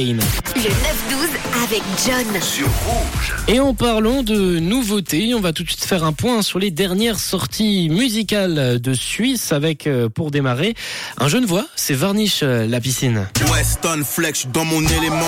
Le 9-12 avec John. Sur Rouge. Et en parlant de nouveautés, on va tout de suite faire un point sur les dernières sorties musicales de Suisse avec, euh, pour démarrer, un jeune voix, c'est Varnish euh, la piscine. Weston Flex dans mon élément.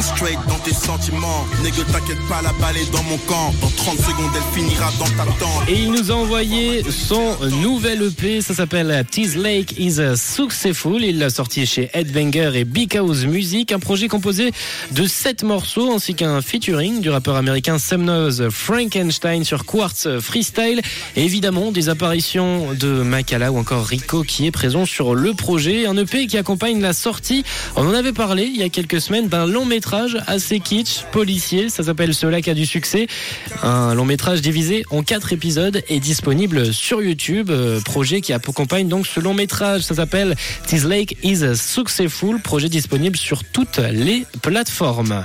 Straight dans tes sentiments. Nègre, t'inquiète pas, la balle est dans mon camp. Dans 30 secondes, elle finira dans ta tente. Et il nous a envoyé son nouvel EP, ça s'appelle Tease Lake is Successful. Il l'a sorti chez Ed Wenger et Big House Music un projet composé de 7 morceaux ainsi qu'un featuring du rappeur américain Sam Frankenstein sur Quartz Freestyle et évidemment des apparitions de Makala ou encore Rico qui est présent sur le projet. Un EP qui accompagne la sortie, on en avait parlé il y a quelques semaines, d'un long métrage assez kitsch, policier, ça s'appelle Cela qui a du succès. Un long métrage divisé en 4 épisodes est disponible sur YouTube. Euh, projet qui accompagne donc ce long métrage, ça s'appelle This Lake is Successful, projet disponible sur tout toutes les plateformes.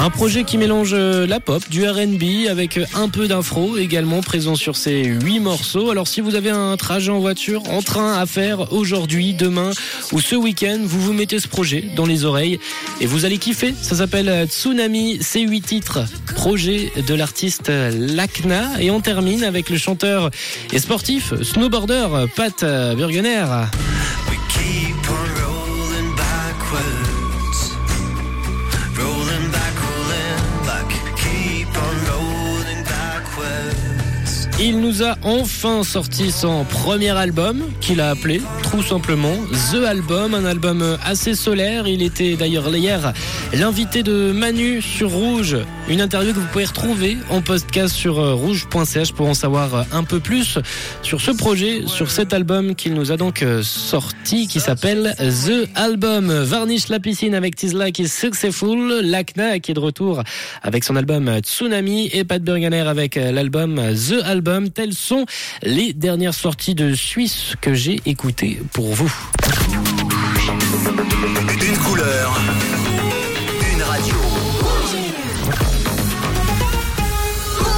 Un projet qui mélange euh, la pop, du RB avec euh, un peu d'infro également présent sur ces huit morceaux. Alors si vous avez un trajet en voiture, en train à faire aujourd'hui, demain ou ce week-end, vous vous mettez ce projet dans les oreilles et vous allez kiffer. Ça s'appelle euh, Tsunami, c'est huit titres, projet de l'artiste Lacna. Et on termine avec le chanteur et sportif, snowboarder Pat Burgener. Il nous a enfin sorti son premier album qu'il a appelé tout simplement The Album, un album assez solaire. Il était d'ailleurs hier l'invité de Manu sur Rouge, une interview que vous pouvez retrouver en podcast sur euh, rouge.ch pour en savoir un peu plus sur ce projet, sur cet album qu'il nous a donc euh, sorti qui s'appelle The Album. Varnish la piscine avec Tizla qui est successful, Lacna qui est de retour avec son album Tsunami et Pat Burganer avec l'album The Album. Telles sont les dernières sorties de Suisse que j'ai écoutées pour vous. Une couleur